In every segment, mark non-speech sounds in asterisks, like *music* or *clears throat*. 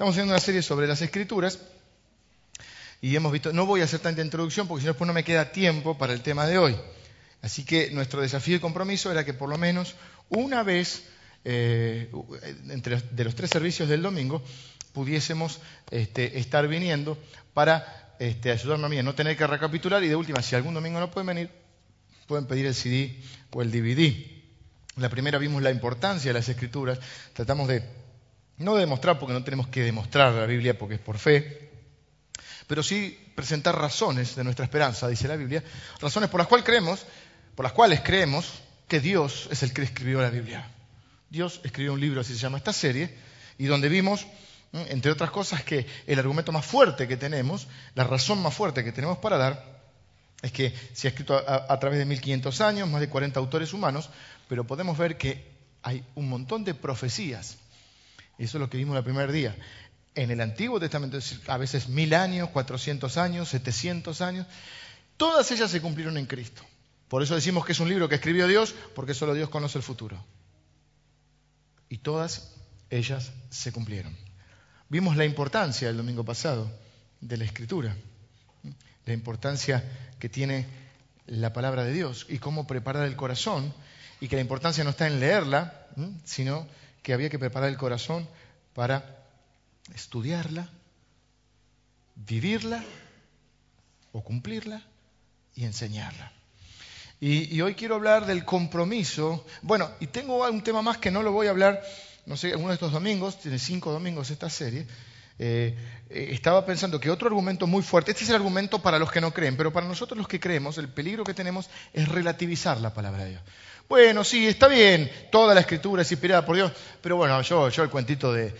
Estamos haciendo una serie sobre las escrituras y hemos visto, no voy a hacer tanta introducción porque si no después no me queda tiempo para el tema de hoy. Así que nuestro desafío y compromiso era que por lo menos una vez eh, entre de los tres servicios del domingo pudiésemos este, estar viniendo para este, ayudarme a mí a no tener que recapitular y de última, si algún domingo no pueden venir, pueden pedir el CD o el DVD. La primera vimos la importancia de las escrituras, tratamos de, no de demostrar porque no tenemos que demostrar la Biblia porque es por fe, pero sí presentar razones de nuestra esperanza, dice la Biblia, razones por las cuales creemos, por las cuales creemos que Dios es el que escribió la Biblia. Dios escribió un libro, así se llama esta serie, y donde vimos, entre otras cosas, que el argumento más fuerte que tenemos, la razón más fuerte que tenemos para dar, es que se ha escrito a, través de 1500 años, más de 40 autores humanos, pero podemos ver que hay un montón de profecías. Y eso es lo que vimos el primer día. En el Antiguo Testamento, a veces mil años, 400 años, 700 años, todas ellas se cumplieron en Cristo. Por eso decimos que es un libro que escribió Dios, porque solo Dios conoce el futuro y todas ellas se cumplieron. Vimos la importancia el domingo pasado de la escritura, la importancia que tiene la palabra de Dios y cómo preparar el corazón y que la importancia no está en leerla, sino que había que preparar el corazón para estudiarla, vivirla o cumplirla y enseñarla. Y, hoy quiero hablar del compromiso. Bueno, y tengo un tema más que no lo voy a hablar, no sé, uno de estos domingos, tiene cinco domingos esta serie. Eh, eh, estaba pensando que otro argumento muy fuerte, este es el argumento para los que no creen, pero para nosotros los que creemos, el peligro que tenemos es relativizar la palabra de Dios. Bueno, sí, está bien, toda la escritura es inspirada por Dios, pero bueno, yo, yo el cuentito de,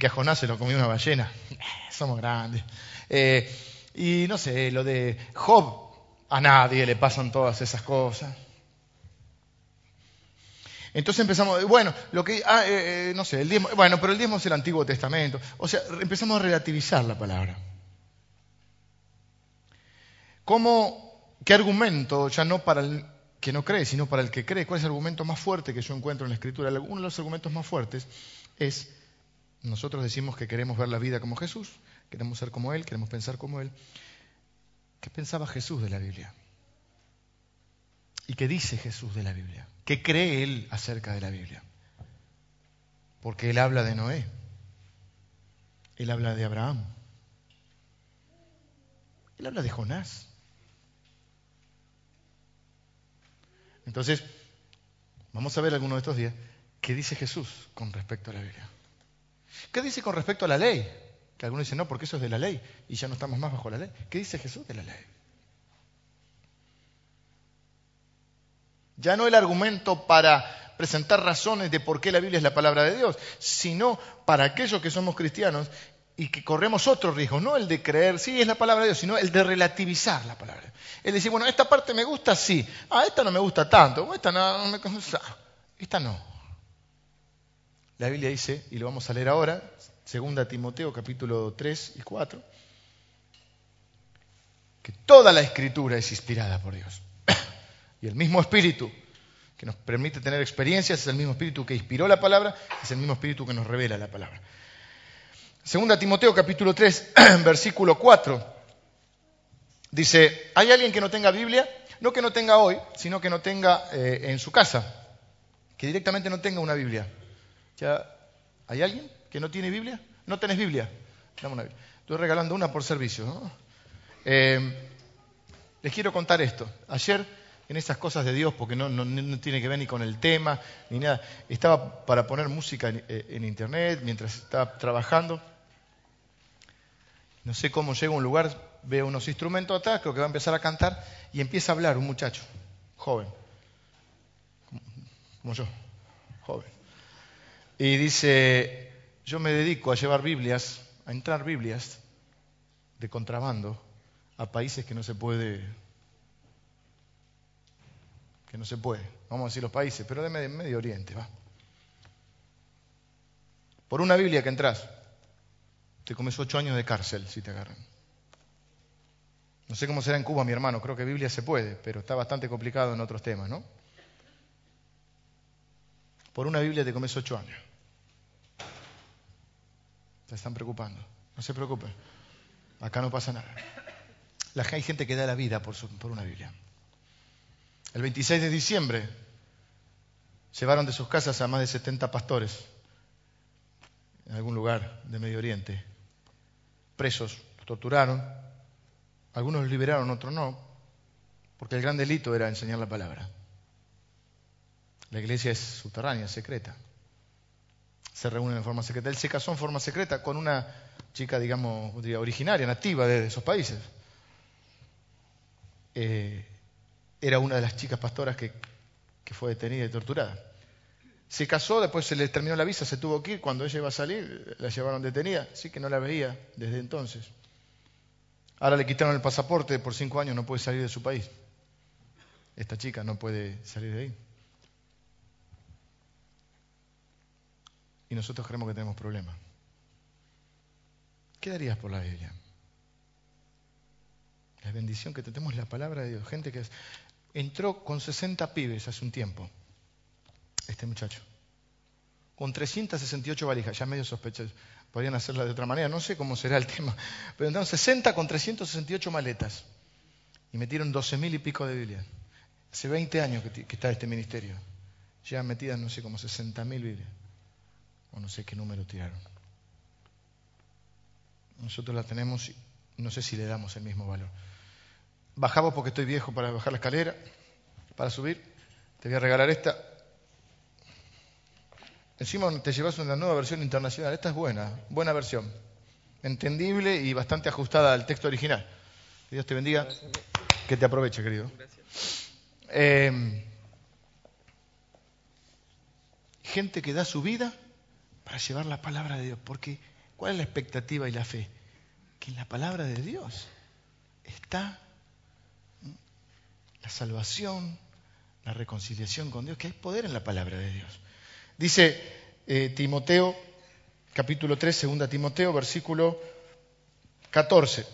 que a Jonás se lo comió una ballena, *laughs* somos grandes. Eh, y no sé, lo de Job, a nadie le pasan todas esas cosas. Entonces empezamos, bueno, lo que, ah, eh, eh, no sé, el diezmo, bueno, pero el diezmo es el Antiguo Testamento. O sea, empezamos a relativizar la palabra. ¿Cómo, qué argumento, ya no para el que no cree, sino para el que cree, cuál es el argumento más fuerte que yo encuentro en la Escritura? Uno de los argumentos más fuertes es, nosotros decimos que queremos ver la vida como Jesús, queremos ser como Él, queremos pensar como Él. ¿Qué pensaba Jesús de la Biblia? ¿Y qué dice Jesús de la Biblia? ¿Qué cree él acerca de la Biblia? Porque él habla de Noé, él habla de Abraham, él habla de Jonás. Entonces, vamos a ver alguno de estos días qué dice Jesús con respecto a la Biblia. ¿Qué dice con respecto a la ley? Que algunos dicen, no, porque eso es de la ley y ya no estamos más bajo la ley. ¿Qué dice Jesús de la ley? Ya no el argumento para presentar razones de por qué la Biblia es la palabra de Dios, sino para aquellos que somos cristianos y que corremos otro riesgo, no el de creer, sí, es la palabra de Dios, sino el de relativizar la palabra. Es decir, bueno, esta parte me gusta, sí, ah, esta no me gusta tanto, esta no, me gusta, esta no. La Biblia dice, y lo vamos a leer ahora, Segunda Timoteo capítulo 3 y 4, que toda la escritura es inspirada por Dios. *coughs* y el mismo espíritu que nos permite tener experiencias es el mismo espíritu que inspiró la palabra, es el mismo espíritu que nos revela la palabra. Segunda Timoteo capítulo 3, *clears throat* versículo 4, dice, ¿hay alguien que no tenga Biblia? No que no tenga hoy, sino que no tenga eh, en su casa, que directamente no tenga una Biblia. ¿Ya ¿Hay alguien? que no tiene Biblia? ¿No tenés Biblia? Dame una Biblia. Estoy regalando una por servicio. Eh, les quiero contar esto. Ayer, en esas cosas de Dios, porque no, tiene que ver ni con el tema, ni nada, estaba para poner música en, eh, internet mientras estaba trabajando. No sé cómo llego a un lugar, veo unos instrumentos atrás, creo que va a empezar a cantar, y empieza a hablar un muchacho, joven, como yo, joven. Y dice, yo me dedico a llevar Biblias, a entrar Biblias de contrabando a países que no se puede, que no se puede, vamos a decir los países, pero de Medio, Oriente, va. Por una Biblia que entras, te comes ocho años de cárcel si te agarran. No sé cómo será en Cuba, mi hermano, creo que Biblia se puede, pero está bastante complicado en otros temas, ¿no? Por una Biblia te comes ocho años. Se están preocupando. No se preocupen. Acá no pasa nada. hay gente que da la vida por, por una Biblia. El 26 de diciembre llevaron de sus casas a más de 70 pastores en algún lugar de Medio Oriente. Presos, los torturaron. Algunos los liberaron, otros no. Porque el gran delito era enseñar la palabra. La iglesia es subterránea, secreta. Se reúnen en forma secreta. Él se casó en forma secreta con una chica, digamos, originaria, nativa de esos países. Eh, era una de las chicas pastoras que, que fue detenida y torturada. Se casó, después se le terminó la visa, se tuvo que ir. Cuando ella iba a salir, la llevaron detenida. Así que no la veía desde entonces. Ahora le quitaron el pasaporte, por cinco años no puede salir de su país. Esta chica no puede salir de ahí. Y nosotros creemos que tenemos problemas. ¿Qué darías por la Biblia? La bendición que tenemos la palabra de Dios. Gente que entró con 60 pibes hace un tiempo este muchacho. Con 368 valijas, ya medio sospechoso. Podrían hacerla de otra manera, no sé cómo será el *laughs* tema. Pero entraron 60 con 368 maletas. Y metieron 12.000 y pico de Biblias. Hace 20 años que, está este ministerio. Ya metidas, no sé, como 60.000 Biblias. O no sé qué número tiraron. Nosotros la tenemos no sé si le damos el mismo valor. Bajamos porque estoy viejo para bajar la escalera, para subir. Te voy a regalar esta. Encima te llevas una nueva versión internacional. Esta es buena, buena versión. Entendible y bastante ajustada al texto original. Dios te bendiga. Que te aproveche, querido. Eh, gente que da su vida para llevar la palabra de Dios. Porque, ¿cuál es la expectativa y la fe? Que en la palabra de Dios está la salvación, la reconciliación con Dios, que hay poder en la palabra de Dios. Dice eh, Timoteo, capítulo 3, segunda Timoteo, versículo 14.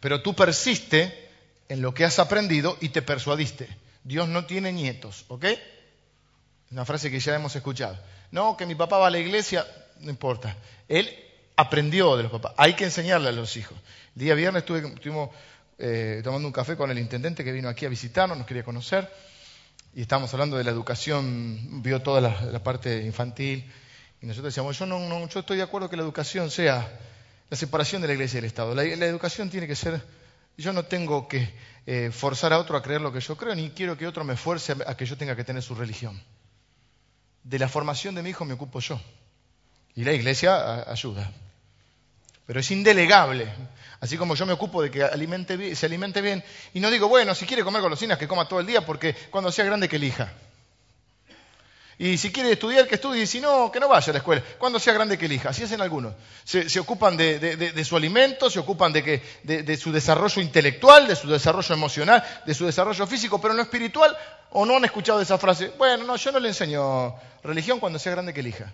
Pero tú persiste en lo que has aprendido y te persuadiste. Dios no tiene nietos, ¿ok? Una frase que ya hemos escuchado. No, que mi papá va a la iglesia, no importa. Él aprendió de los papás. Hay que enseñarle a los hijos. El día viernes estuvimos eh, tomando un café con el intendente que vino aquí a visitarnos, nos quería conocer y estábamos hablando de la educación, vio toda la, parte infantil, y nosotros decíamos, yo, no, yo estoy de acuerdo que la educación sea la separación de la iglesia y del Estado. La, educación tiene que ser, yo no tengo que eh, forzar a otro a creer lo que yo creo, ni quiero que otro me fuerce a, que yo tenga que tener su religión. De la formación de mi hijo me ocupo yo, y la iglesia ayuda pero es indelegable. Así como yo me ocupo de que se alimente bien, y no digo, bueno, si quiere comer golosinas, que coma todo el día, porque cuando sea grande que elija. Y si quiere estudiar, que estudie, y si no, que no vaya a la escuela. Cuando sea grande que elija. Así hacen algunos. Se, ocupan de, su alimento, se ocupan de, de su desarrollo intelectual, de su desarrollo emocional, de su desarrollo físico, pero en lo espiritual, o no han escuchado esa frase. Bueno, no, yo no le enseño religión cuando sea grande que elija.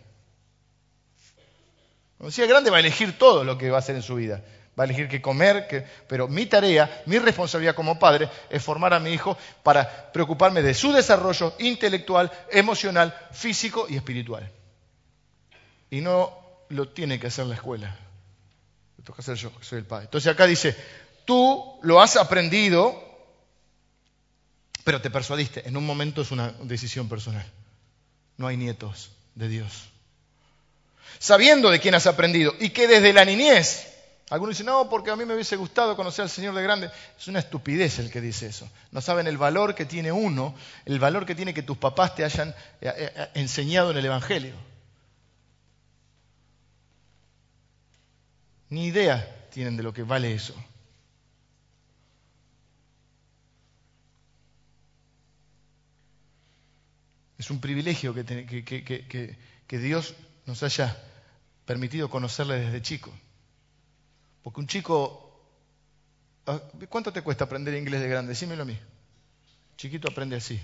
Cuando sea grande va a elegir todo lo que va a hacer en su vida. Va a elegir qué comer, pero mi tarea, mi responsabilidad como padre es formar a mi hijo para preocuparme de su desarrollo intelectual, emocional, físico y espiritual. Y no lo tiene que hacer la escuela. Lo que hacer yo, que soy el padre. Entonces acá dice, tú lo has aprendido, pero te persuadiste. En un momento es una decisión personal. No hay nietos de Dios sabiendo de quién has aprendido y que desde la niñez, algunos dicen, no, porque a mí me hubiese gustado conocer al Señor de grande. Es una estupidez el que dice eso. No saben el valor que tiene uno, el valor que tiene que tus papás te hayan eh, eh, eh, enseñado en el Evangelio. Ni idea tienen de lo que vale eso. Es un privilegio que, que, que Dios nos haya permitido conocerle desde chico. Porque un chico, ah, ¿cuánto te cuesta aprender inglés de grande? Decímelo a mí. Chiquito aprende así.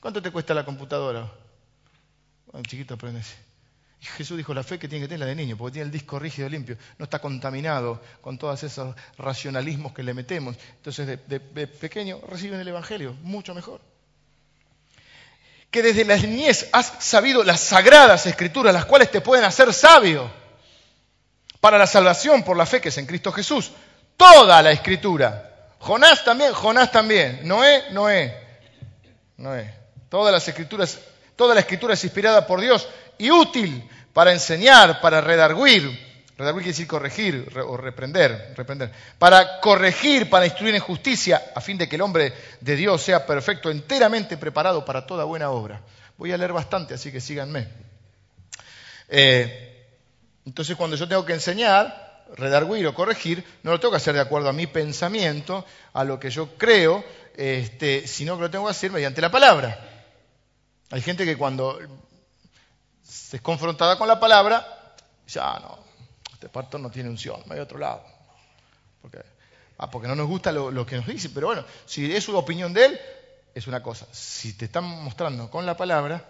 ¿Cuánto te cuesta la computadora? Un chiquito aprende así. Y Jesús dijo, la fe que tiene que tener la de niño, porque tiene el disco rígido limpio, no está contaminado con todos esos racionalismos que le metemos. Entonces, de, de pequeño reciben el Evangelio, mucho mejor que desde la niñez has sabido las sagradas escrituras, las cuales te pueden hacer sabio. para la salvación por la fe que es en Cristo Jesús. Toda la escritura. Jonás también, Jonás también. Noé, Noé. Noé. Todas las escrituras, toda la escritura es inspirada por Dios y útil para enseñar, para redarguir. Redarguir quiere decir corregir o reprender, reprender. Para corregir, para instruir en justicia, a fin de que el hombre de Dios sea perfecto, enteramente preparado para toda buena obra. Voy a leer bastante, así que síganme. Eh, entonces, cuando yo tengo que enseñar, redarguir o corregir, no lo tengo que hacer de acuerdo a mi pensamiento, a lo que yo creo, este, sino que lo tengo que hacer mediante la palabra. Hay gente que cuando se es confrontada con la palabra, ah, no, este pastor no tiene unción, no hay otro lado. Porque, ah, porque no nos gusta lo, que nos dice, pero bueno, si es su opinión de él, es una cosa. Si te están mostrando con la palabra,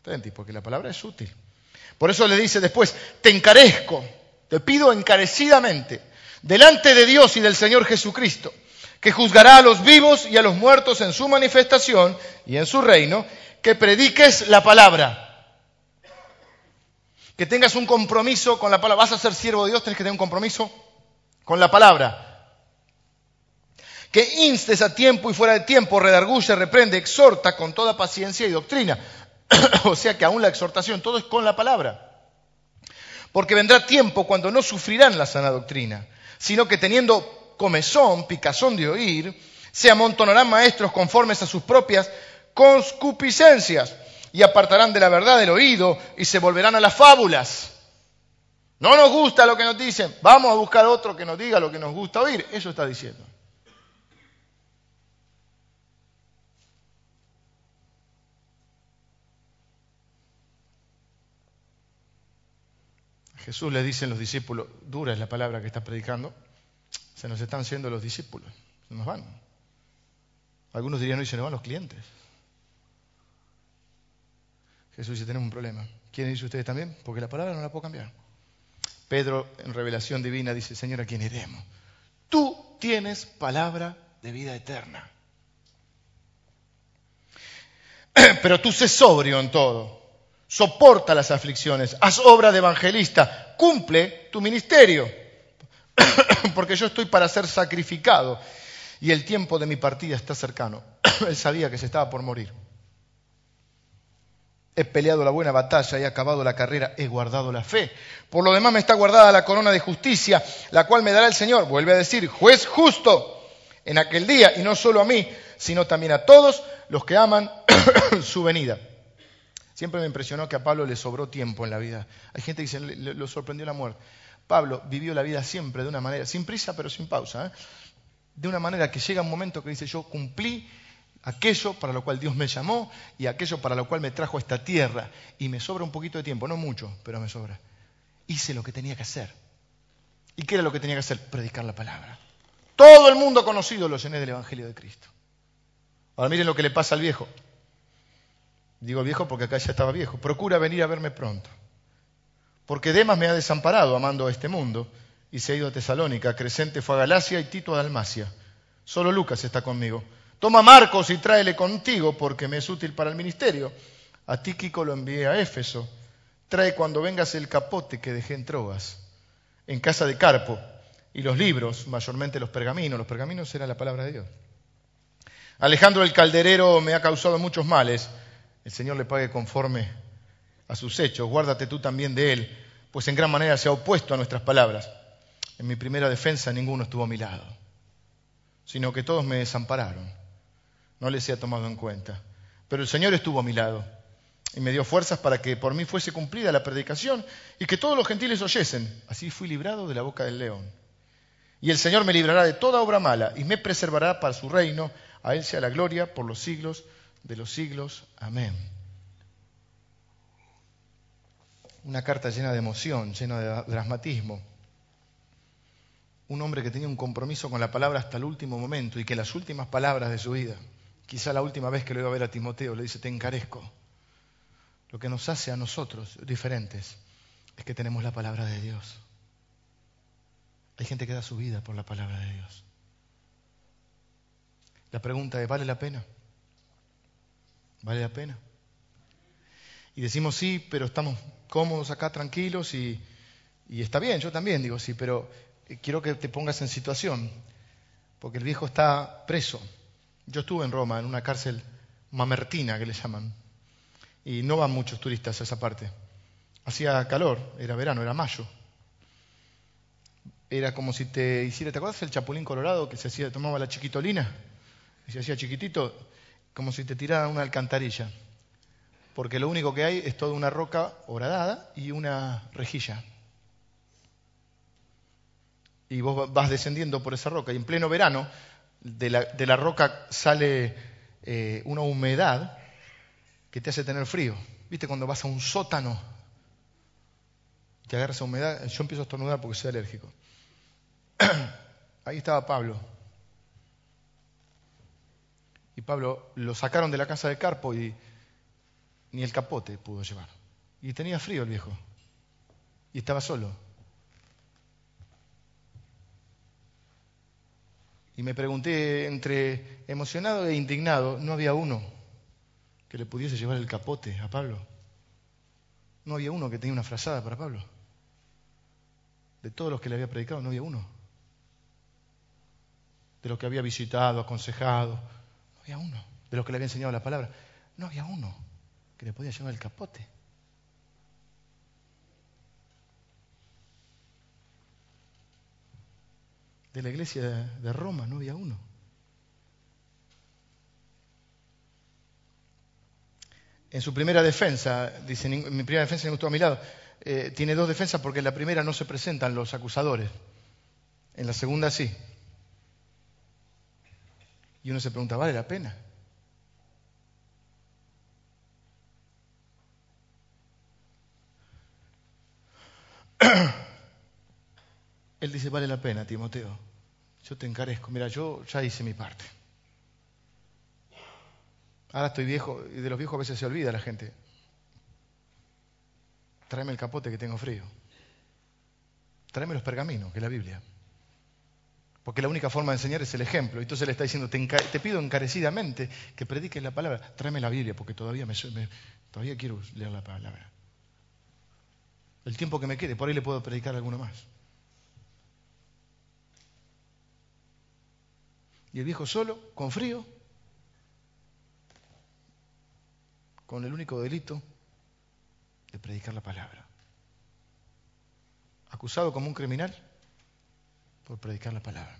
atenti, porque la palabra es útil. Por eso le dice después, te encarezco, te pido encarecidamente, delante de Dios y del Señor Jesucristo, que juzgará a los vivos y a los muertos en su manifestación y en su reino, que prediques la palabra. Que tengas un compromiso con la palabra. Vas a ser siervo de Dios, tienes que tener un compromiso con la palabra. Que instes a tiempo y fuera de tiempo, redarguye, reprende, exhorta con toda paciencia y doctrina. *clears throat* o sea que aún la exhortación, todo es con la palabra. Porque vendrá tiempo cuando no sufrirán la sana doctrina, sino que teniendo comezón, picazón de oír, se amontonarán maestros conformes a sus propias concupiscencias y apartarán de la verdad el oído y se volverán a las fábulas. No nos gusta lo que nos dicen, vamos a buscar otro que nos diga lo que nos gusta oír. Eso está diciendo. Jesús le dicen los discípulos, dura es la palabra que está predicando, se nos están siendo los discípulos, se nos van. Algunos dirían, hoy se nos van los clientes. Jesús dice, tenemos un problema. ¿Quién dice ustedes también? Porque la palabra no la puedo cambiar. Pedro, en revelación divina, dice, Señor, ¿a quién iremos? Tú tienes palabra de vida eterna. *clears throat* Pero tú sé sobrio en todo. Soporta las aflicciones. Haz obra de evangelista. Cumple tu ministerio. *clears throat* Porque yo estoy para ser sacrificado. Y el tiempo de mi partida está cercano. *clears throat* Él sabía que se estaba por morir. He peleado la buena batalla, he acabado la carrera, he guardado la fe. Por lo demás me está guardada la corona de justicia, la cual me dará el Señor, vuelve a decir, juez justo en aquel día, y no solo a mí, sino también a todos los que aman *coughs* su venida. Siempre me impresionó que a Pablo le sobró tiempo en la vida. Hay gente que dice, lo sorprendió la muerte. Pablo vivió la vida siempre de una manera, sin prisa pero sin pausa, ¿eh? de una manera que llega un momento que dice, yo cumplí aquello para lo cual Dios me llamó y aquello para lo cual me trajo a esta tierra. Y me sobra un poquito de tiempo, no mucho, pero me sobra. Hice lo que tenía que hacer. ¿Y qué era lo que tenía que hacer? Predicar la palabra. Todo el mundo conocido lo llené del Evangelio de Cristo. Ahora miren lo que le pasa al viejo. Digo viejo porque acá ya estaba viejo. Procura venir a verme pronto. Porque Demas me ha desamparado amando a este mundo y se ha ido a Tesalónica. Crescente fue a Galacia y Tito a Dalmacia. Solo Lucas está conmigo. Toma Marcos y tráele contigo porque me es útil para el ministerio. A Tíquico lo envié a Éfeso. Trae cuando vengas el capote que dejé en Troas, en casa de Carpo, y los libros, mayormente los pergaminos. Los pergaminos era la palabra de Dios. Alejandro el calderero me ha causado muchos males. El Señor le pague conforme a sus hechos. Guárdate tú también de él, pues en gran manera se ha opuesto a nuestras palabras. En mi primera defensa ninguno estuvo a mi lado, sino que todos me desampararon no les he tomado en cuenta. Pero el Señor estuvo a mi lado y me dio fuerzas para que por mí fuese cumplida la predicación y que todos los gentiles oyesen. Así fui librado de la boca del león. Y el Señor me librará de toda obra mala y me preservará para su reino. A Él sea la gloria por los siglos de los siglos. Amén. Una carta llena de emoción, llena de dramatismo. Un hombre que tenía un compromiso con la palabra hasta el último momento y que las últimas palabras de su vida Quizá la última vez que lo iba a ver a Timoteo le dice, te encarezco. Lo que nos hace a nosotros diferentes es que tenemos la palabra de Dios. Hay gente que da su vida por la palabra de Dios. La pregunta es, ¿vale la pena? ¿Vale la pena? Y decimos sí, pero estamos cómodos acá, tranquilos y, Y está bien, yo también digo sí, pero eh, quiero que te pongas en situación, porque el viejo está preso. Yo estuve en Roma, en una cárcel mamertina que le llaman, y no van muchos turistas a esa parte. Hacía calor, era verano, era mayo. Era como si te hiciera, ¿te acuerdas el chapulín colorado que se hacía, tomaba la chiquitolina? Y se hacía chiquitito, como si te tirara una alcantarilla. Porque lo único que hay es toda una roca horadada y una rejilla. Y vos vas descendiendo por esa roca. Y en pleno verano, de la, roca sale eh, una humedad que te hace tener frío. ¿Viste cuando vas a un sótano? Te agarras esa humedad. Yo empiezo a estornudar porque soy alérgico. *clears throat* Ahí estaba Pablo. Y Pablo lo sacaron de la casa de Carpo y ni el capote pudo llevar. Y tenía frío el viejo. Y estaba solo. Y me pregunté entre emocionado e indignado, no había uno que le pudiese llevar el capote a Pablo. No había uno que tenía una frazada para Pablo. De todos los que le había predicado, no había uno. De los que había visitado, aconsejado, no había uno. De los que le había enseñado la palabra, no había uno que le podía llevar el capote. De la iglesia de Roma no había uno. En su primera defensa, dice, mi primera defensa no estuvo a mi lado, eh, tiene dos defensas porque en la primera no se presentan los acusadores, en la segunda sí. Y uno se pregunta, ¿vale la pena? *clears throat* Él dice, vale la pena, Timoteo. Yo te encarezco. Mira, yo ya hice mi parte. Ahora estoy viejo y de los viejos a veces se olvida la gente. Tráeme el capote que tengo frío. Tráeme los pergaminos, que es la Biblia. Porque la única forma de enseñar es el ejemplo. Entonces le está diciendo, te, pido encarecidamente que prediques la palabra. Tráeme la Biblia, porque todavía, me, todavía quiero leer la palabra. El tiempo que me quede, por ahí le puedo predicar alguno más. Y el viejo solo, con frío, con el único delito de predicar la palabra. Acusado como un criminal por predicar la palabra.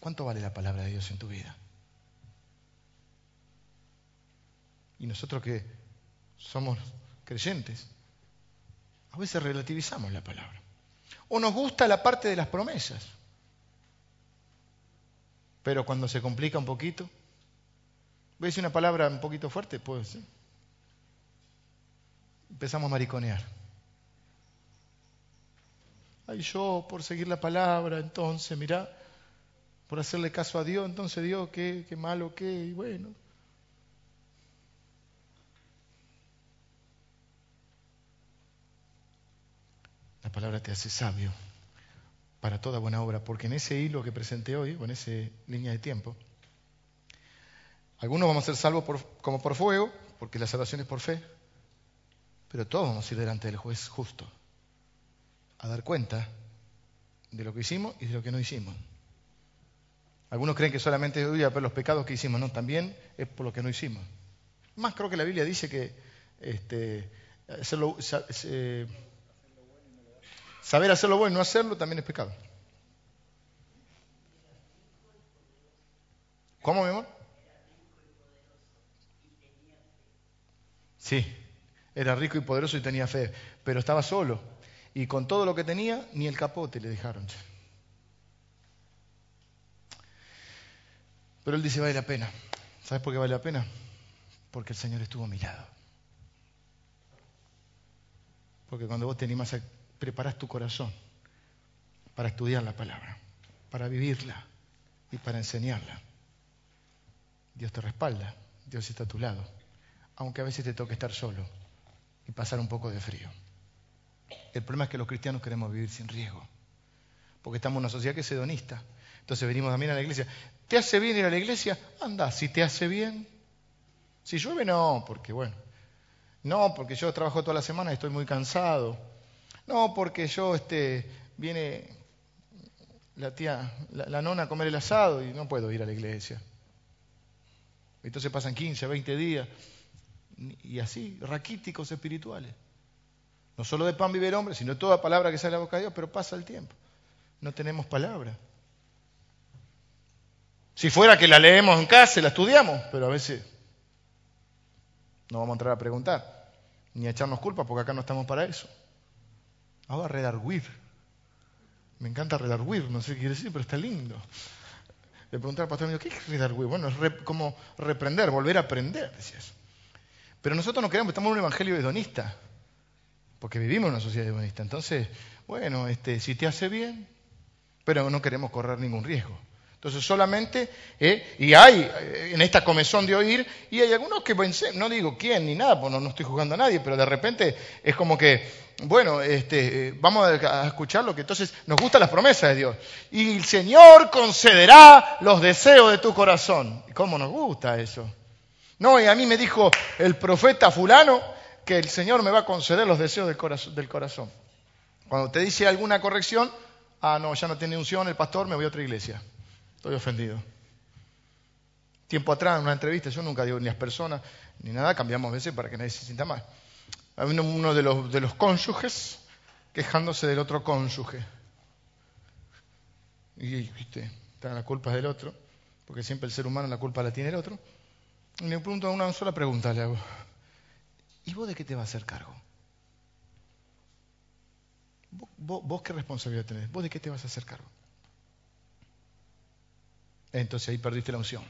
¿Cuánto vale la palabra de Dios en tu vida? Y nosotros que somos creyentes, a veces relativizamos la palabra. O nos gusta la parte de las promesas. Pero cuando se complica un poquito, voy una palabra un poquito fuerte, pues empezamos a mariconear. Ay, yo por seguir la palabra, entonces, mira, por hacerle caso a Dios, entonces Dios, qué, qué malo, qué, y bueno. La palabra te hace sabio para toda buena obra, porque en ese hilo que presenté hoy, o en esa línea de tiempo, algunos vamos a ser salvos como por fuego, porque la salvación es por fe, pero todos vamos a ir delante del juez justo, a dar cuenta de lo que hicimos y de lo que no hicimos. Algunos creen que solamente es por los pecados que hicimos, no, también es por lo que no hicimos. Más creo que la Biblia dice que este, eh, Saber hacerlo bueno y no hacerlo también es pecado. ¿Cómo, mi amor? Sí, era rico y poderoso y tenía fe, pero estaba solo. Y con todo lo que tenía, ni el capote le dejaron. Pero él dice, vale la pena. ¿Sabes por qué vale la pena? Porque el Señor estuvo a mi lado. Porque cuando vos te animás a preparas tu corazón para estudiar la palabra, para vivirla y para enseñarla. Dios te respalda, Dios está a tu lado, aunque a veces te toque estar solo y pasar un poco de frío. El problema es que los cristianos queremos vivir sin riesgo, porque estamos en una sociedad que es hedonista. Entonces venimos también a la iglesia. ¿Te hace bien ir a la iglesia? Anda, si te hace bien. Si llueve, no, porque bueno. No, porque yo trabajo toda la semana y estoy muy cansado. No, porque yo, este, viene la tía, la, nona a comer el asado y no puedo ir a la iglesia. Entonces pasan 15, 20 días y así, raquíticos espirituales. No solo de pan vive el hombre, sino toda palabra que sale de la boca de Dios, pero pasa el tiempo. No tenemos palabra. Si fuera que la leemos en casa, la estudiamos, pero a veces no vamos a entrar a preguntar, ni a echarnos culpa, porque acá no estamos para eso. Ahora redarguir. Me encanta redarguir, no sé qué quiere decir, pero está lindo. Le pregunté al pastor mío, ¿qué es redarguir? Bueno, es como reprender, volver a aprender, decía eso. Pero nosotros no queremos, estamos en un evangelio hedonista, porque vivimos en una sociedad hedonista. Entonces, bueno, este, si te hace bien, pero no queremos correr ningún riesgo. Entonces solamente, eh, y hay eh, en esta comezón de oír, y hay algunos que no digo quién ni nada, pues no, estoy jugando a nadie, pero de repente es como que, bueno, este, eh, vamos a escuchar lo que entonces nos gustan las promesas de Dios. Y el Señor concederá los deseos de tu corazón. ¿Cómo nos gusta eso? No, y a mí me dijo el profeta fulano que el Señor me va a conceder los deseos. Del corazón. Cuando te dice alguna corrección, ah, no, ya no tiene unción el pastor, me voy a otra iglesia. Estoy ofendido. Tiempo atrás, en una entrevista, yo nunca digo ni las personas ni nada, cambiamos veces para que nadie se sienta mal. Había uno de los, de los cónyuges quejándose del otro cónyuge. Y, viste, la culpa del otro, porque siempre el ser humano la culpa la tiene el otro. Y le pregunto una sola pregunta, le hago. ¿Y vos de qué te vas a hacer cargo? ¿Vos, vos qué responsabilidad tenés? ¿Vos de qué te vas a hacer cargo? Entonces ahí perdiste la unción.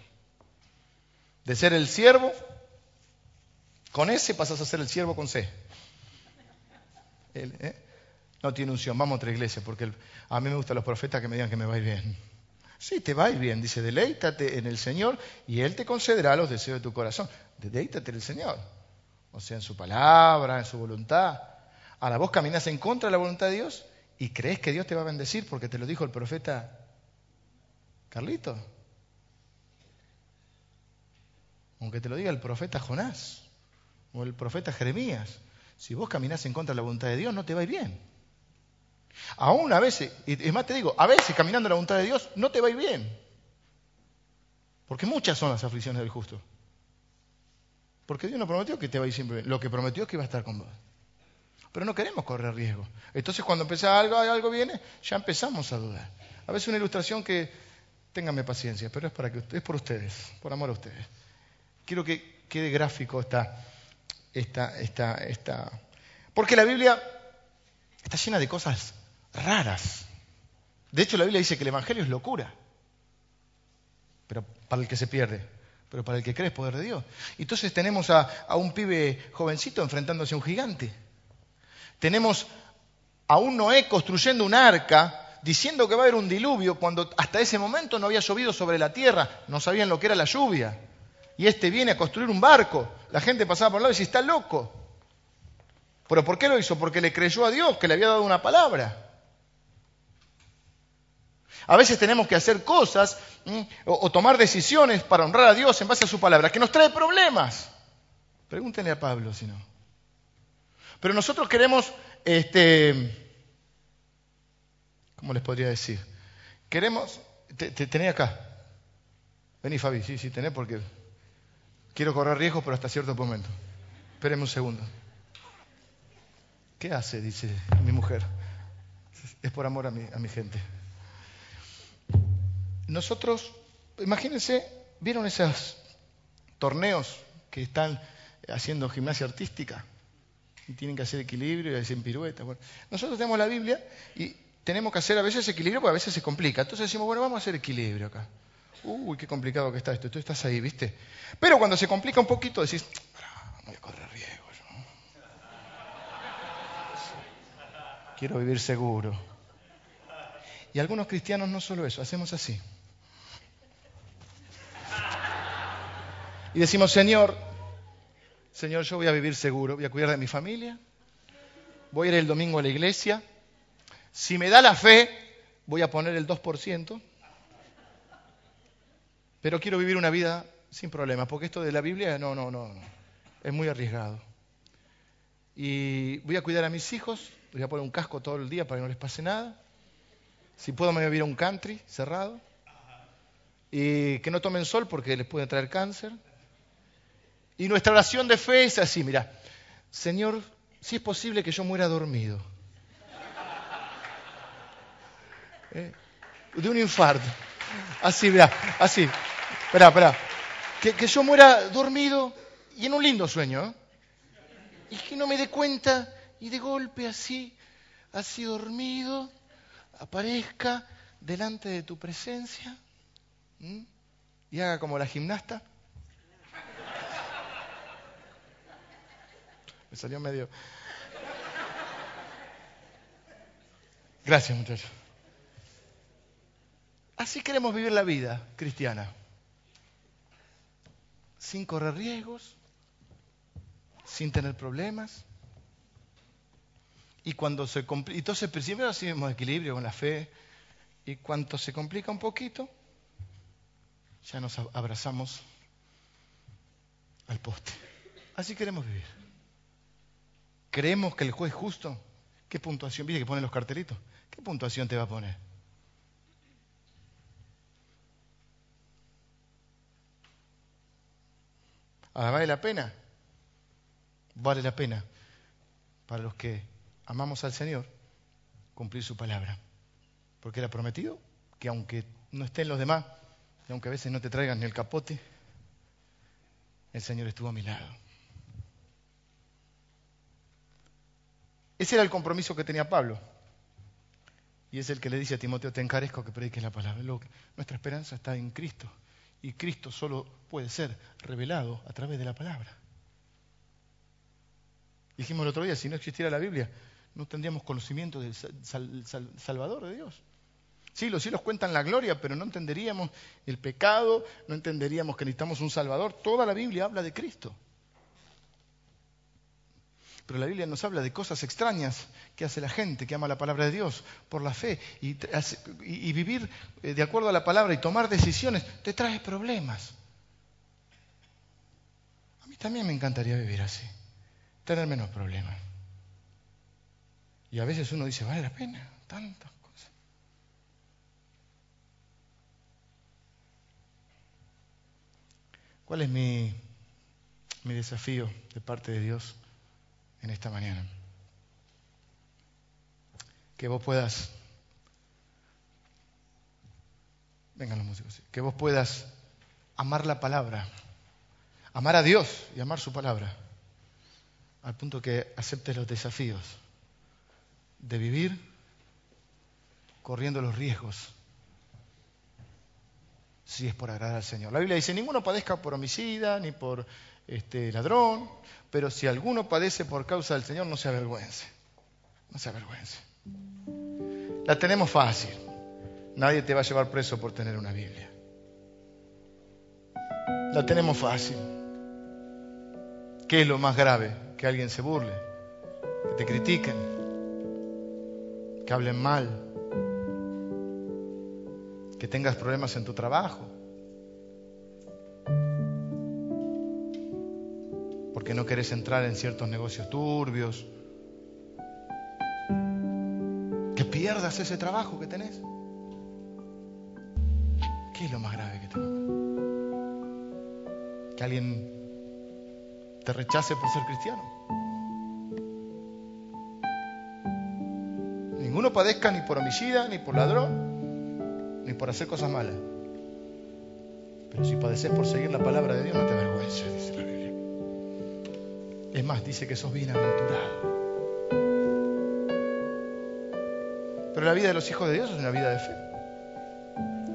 De ser el siervo, con S pasas a ser el siervo con C. ¿eh? No tiene unción, vamos a otra iglesia, porque a mí me gustan los profetas que me digan que me va bien. Sí, te va bien, dice, deleítate en el Señor y Él te concederá los deseos de tu corazón. Deleítate en el Señor, o sea, en su palabra, en su voluntad. A la voz caminas en contra de la voluntad de Dios y crees que Dios te va a bendecir porque te lo dijo el profeta Carlito. Aunque te lo diga el profeta Jonás o el profeta Jeremías, si vos caminás en contra de la voluntad de Dios, no te va a ir bien. Aún a veces, y es más te digo, a veces caminando en la voluntad de Dios, no te va a ir bien. Porque muchas son las aflicciones del justo. Porque Dios no prometió que te va a ir siempre bien. Lo que prometió es que iba a estar con vos. Pero no queremos correr riesgo. Entonces cuando empieza algo, algo viene, ya empezamos a dudar. A veces una ilustración que, ténganme paciencia, pero es, para que, es por ustedes, por amor a ustedes. Quiero que quede gráfico esta, esta, esta, esta. Porque la Biblia está llena de cosas raras. De hecho, la Biblia dice que el Evangelio es locura. Pero para el que se pierde. Pero para el que cree es poder de Dios. Entonces tenemos a, a un pibe jovencito enfrentándose a un gigante. Tenemos a un Noé construyendo un arca diciendo que va a haber un diluvio cuando hasta ese momento no había llovido sobre la tierra, no sabían lo que era la lluvia y este viene a construir un barco. La gente pasaba por el lado y decía, está loco. ¿Pero por qué lo hizo? Porque le creyó a Dios, que le había dado una palabra. A veces tenemos que hacer cosas o, tomar decisiones para honrar a Dios en base a su palabra, que nos trae problemas. Pregúntenle a Pablo si no. Pero nosotros queremos, este, ¿cómo les podría decir? Queremos, te, tenés acá. Vení Fabi, sí, sí, tenés porque Quiero correr riesgos, pero hasta cierto momento. Espéreme un segundo. ¿Qué hace? Dice mi mujer. Es por amor a mi, a mi gente. Nosotros, imagínense, ¿vieron esos torneos que están haciendo gimnasia artística? Y tienen que hacer equilibrio y hacen piruetas. Nosotros tenemos la Biblia y tenemos que hacer a veces equilibrio porque a veces se complica. Entonces decimos, bueno, vamos a hacer equilibrio acá. Uy, qué complicado que está esto. Tú estás ahí, ¿viste? Pero cuando se complica un poquito decís, voy a correr riesgo. Quiero vivir seguro. Y algunos cristianos no solo eso, hacemos así. Y decimos, Señor, Señor, yo voy a vivir seguro, voy a cuidar de mi familia, voy a ir el domingo a la iglesia, si me da la fe, voy a poner el 2%, pero quiero vivir una vida sin problemas, porque esto de la Biblia no, no, no, es muy arriesgado. Y voy a cuidar a mis hijos, voy a poner un casco todo el día para que no les pase nada. Si puedo me voy a ir a un country cerrado. Y que no tomen sol porque les puede traer cáncer. Y nuestra oración de fe es así, mira, Señor, si es posible que yo muera dormido. ¿Eh? De un infarto. Así, mira, así. Espera. Que, que, yo muera dormido y en un lindo sueño. ¿eh? Y que no me dé cuenta y de golpe así, así dormido, aparezca delante de tu presencia y haga como la gimnasta. *laughs* Me salió medio... Gracias, muchachos. Así queremos vivir la vida cristiana. Sin correr riesgos, sin tener problemas. Y cuando se complica, entonces primero así vemos equilibrio con la fe. Y cuando se complica un poquito, ya nos abrazamos al poste. Así queremos vivir. Creemos que el juez justo, ¿qué puntuación? ¿Viste que pone los cartelitos? ¿Qué puntuación te va a poner? Ahora, ¿vale la pena? Vale la pena para los que amamos al Señor cumplir su palabra. Porque era prometido que aunque no estén los demás, y aunque a veces no te traigan ni el capote, el Señor estuvo a mi lado. Ese era el compromiso que tenía Pablo. Y es el que le dice a Timoteo, te encarezco que prediques la palabra. nuestra esperanza está en Cristo. Y Cristo solo puede ser revelado a través de la palabra. Dijimos el otro día, si no existiera la Biblia, no tendríamos conocimiento del Salvador de Dios. Sí, los cielos cuentan la gloria, pero no entenderíamos el pecado, no entenderíamos que necesitamos un Salvador. Toda la Biblia habla de Cristo. Pero la Biblia nos habla de cosas extrañas que hace la gente que ama la palabra de Dios por la fe. Y, vivir eh, de acuerdo a la palabra y tomar decisiones te trae problemas. A mí también me encantaría vivir así, tener menos problemas. Y a veces uno dice, vale la pena, tanto. ¿Cuál es mi desafío de parte de Dios en esta mañana? Que vos puedas, vengan los músicos, que vos puedas amar la palabra, amar a Dios y amar su palabra, al punto que aceptes los desafíos de vivir corriendo los riesgos si es por agradar al Señor. La Biblia dice, ninguno padezca por homicida ni por este, ladrón, pero si alguno padece por causa del Señor, no se avergüence. No se avergüence. La tenemos fácil. Nadie te va a llevar preso por tener una Biblia. La tenemos fácil. ¿Qué es lo más grave? Que alguien se burle, que te critiquen, que hablen mal, que tengas problemas en tu trabajo, porque no querés entrar en ciertos negocios turbios, que pierdas ese trabajo que tenés. ¿Qué es lo más grave que tengo? Que alguien te rechace por ser cristiano. Ninguno padezca ni por homicida, ni por ladrón, ni por hacer cosas malas. Pero si padeces por seguir la palabra de Dios, no te avergüences, dice la. Es más, dice que sos bienaventurado. Pero la vida de los hijos de Dios es una vida de fe.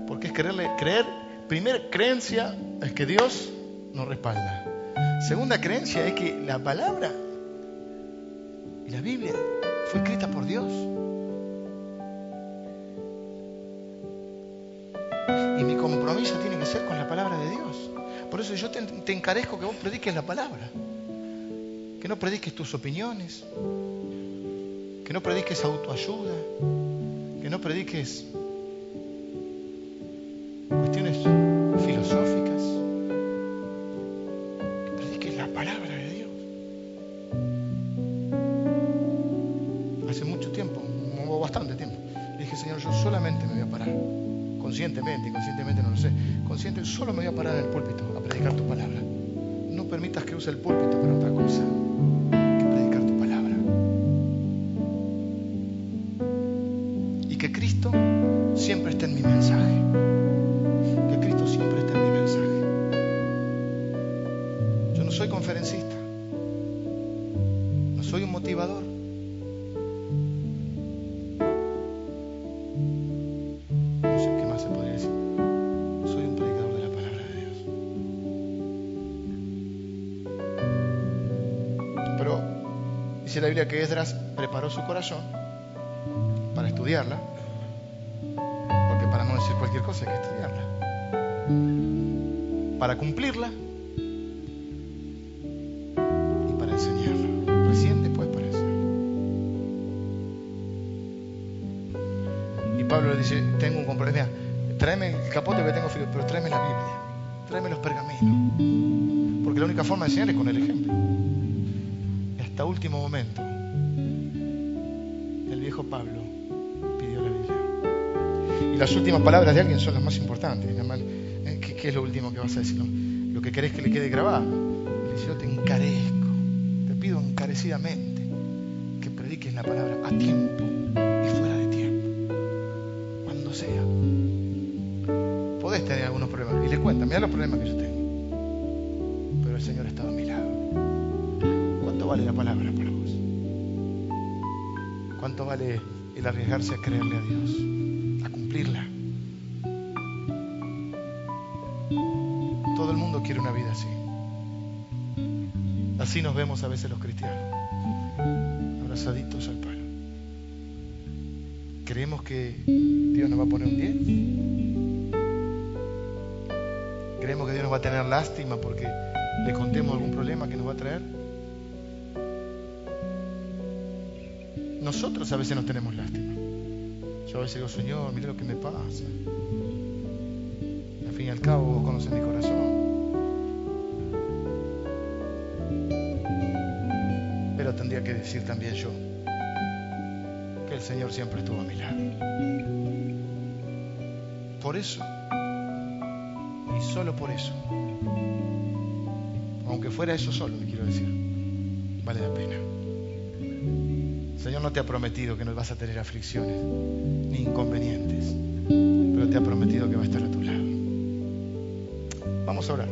Porque es creerle, creer, primera creencia es que Dios nos respalda. Segunda creencia es que la palabra y la Biblia fue escrita por Dios. tiene que ser con la palabra de Dios. Por eso yo te, encarezco que vos prediques la palabra. Que no prediques tus opiniones. Que no prediques autoayuda. Que no prediques cuestiones filosóficas. Que prediques la palabra de Dios. Hace mucho dije, Señor, yo solamente me voy a parar, conscientemente, inconscientemente no lo sé, consciente, solo me voy a parar en el púlpito a predicar tu palabra. No permitas que use el púlpito Biblia que Esdras preparó su corazón para estudiarla, porque para no decir cualquier cosa hay que estudiarla, para cumplirla y para enseñarla. Recién después para enseñarla. Y Pablo le dice, tengo un compromiso, tráeme el capote que tengo frío, pero tráeme la Biblia, tráeme los pergaminos, porque la única forma de enseñar es con el ejemplo. Hasta último momento, el viejo Pablo pidió la Biblia. Y las últimas palabras de alguien son las más importantes. ¿eh? ¿Qué, es lo último que vas a decir? Lo, que querés que le quede grabado. Le dice, yo te encarezco, te pido encarecidamente que prediques la palabra a tiempo y fuera de tiempo, cuando sea. Podés tener algunos problemas. Y le cuenta, mira los problemas que yo tengo. Pero el Señor ha estado a mi lado. ¿Cuánto vale la palabra para vos? ¿Cuánto vale el arriesgarse a creerle a Dios? A cumplirla. Todo el mundo quiere una vida así. Así nos vemos a veces los cristianos, abrazaditos al palo. ¿Creemos que Dios nos va a poner un 10? ¿Creemos que Dios nos va a tener lástima porque le contemos algún problema que nos va a traer? Nosotros a veces nos tenemos lástima. Yo a veces digo, Señor, mira lo que me pasa. Al fin y al cabo, vos conoces mi corazón. Pero tendría que decir también yo que el Señor siempre estuvo a mi lado. Por eso, y solo por eso, aunque fuera eso solo, me quiero decir, vale la pena. El Señor no te ha prometido que no vas a tener aflicciones ni inconvenientes, pero te ha prometido que va a estar a tu lado. Vamos a orar.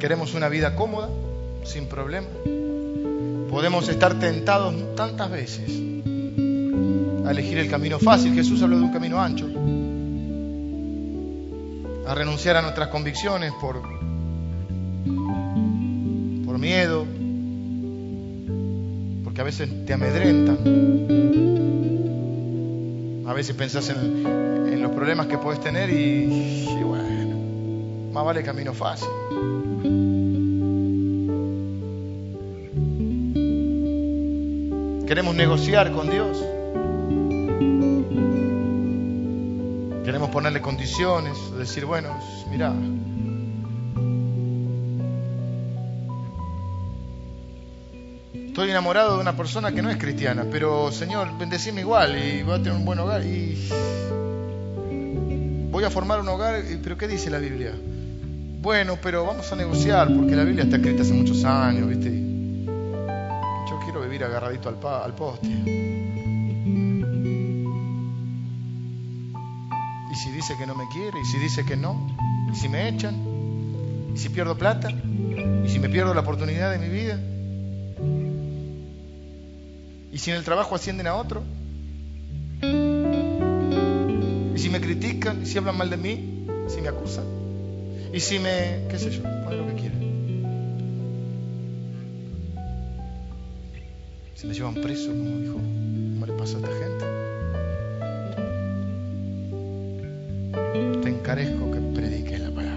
Queremos una vida cómoda, sin problema. Podemos estar tentados tantas veces a elegir el camino fácil. Jesús habló de un camino ancho. A renunciar a nuestras convicciones por, por miedo, porque a veces te amedrentan. A veces pensás en, en los problemas que puedes tener y, y bueno, más vale camino fácil. Queremos negociar con Dios. Queremos ponerle condiciones, decir, bueno, mira, estoy enamorado de una persona que no es cristiana, pero Señor, bendecime igual y voy a tener un buen hogar y voy a formar un hogar, pero ¿qué dice la Biblia? Bueno, pero vamos a negociar porque la Biblia está escrita hace muchos años, ¿viste? Yo quiero vivir agarradito al, pa al poste. Y si dice que no me quiere, y si dice que no, y si me echan, y si pierdo plata, y si me pierdo la oportunidad de mi vida, y si en el trabajo ascienden a otro, y si me critican, y si hablan mal de mí, si me acusan, y si me, qué sé yo, pon lo que quieran. Si me llevan preso, como dijo, ¿cómo le pasa a esta gente? Te encarezco que prediques la palabra.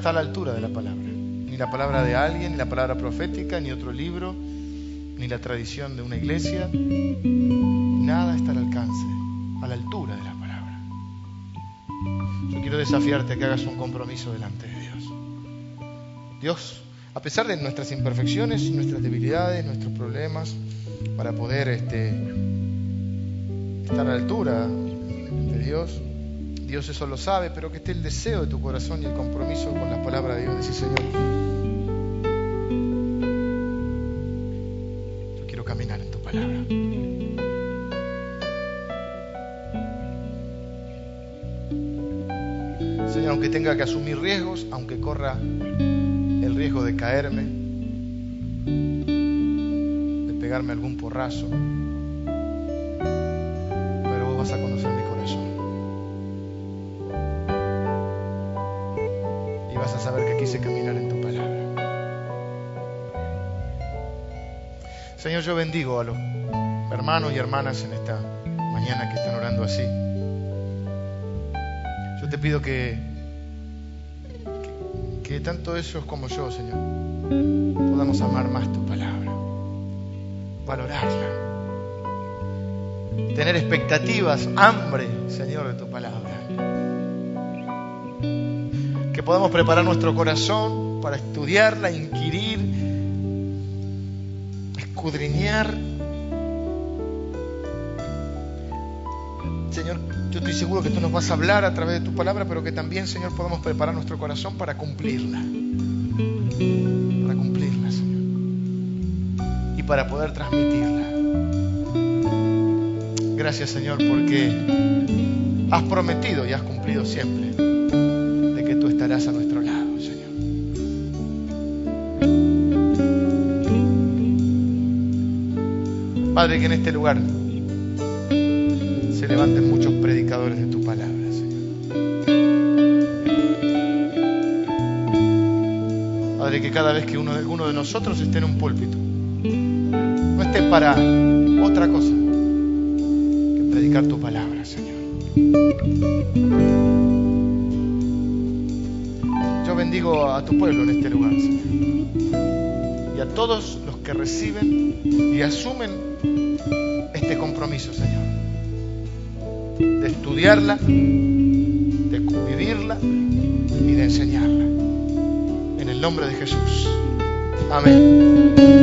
Está a la altura de la palabra, ni la palabra de alguien, ni la palabra profética, ni otro libro, ni la tradición de una iglesia. Nada está al alcance, a la altura de la palabra. Yo quiero desafiarte a que hagas un compromiso delante de Dios. Dios, a pesar de nuestras imperfecciones, nuestras debilidades, nuestros problemas, para poder este, estar a la altura de Dios, Dios eso lo sabe, pero que esté el deseo de tu corazón y el compromiso con la palabra de Dios. Decir, Señor, yo quiero caminar en tu palabra. Señor, aunque tenga que asumir riesgos, aunque corra el riesgo de caerme, de pegarme algún porrazo, pero vos vas a conocer mi corazón. Saber que quise caminar en tu palabra. Señor, yo bendigo a los hermanos y hermanas en esta mañana que están orando así. Yo te pido que, que, que tanto ellos como yo, Señor, podamos amar más tu palabra, valorarla, tener expectativas, hambre, Señor, de tu palabra. Que podamos preparar nuestro corazón para estudiarla, inquirir, escudriñar. Señor, yo estoy seguro que tú nos vas a hablar a través de tu palabra, pero que también, Señor, podamos preparar nuestro corazón para cumplirla. Para cumplirla, Señor. Y para poder transmitirla. Gracias, Señor, porque has prometido y has cumplido siempre estarás a nuestro lado, Señor. Padre, que en este lugar se levanten muchos predicadores de tu palabra, Señor. Padre, que cada vez que uno, de nosotros esté en un púlpito, no esté para otra cosa que predicar tu palabra, Señor. Bendigo a tu pueblo en este lugar, Señor. Y a todos los que reciben y asumen este compromiso, Señor. De estudiarla, de vivirla y de enseñarla. En el nombre de Jesús. Amén.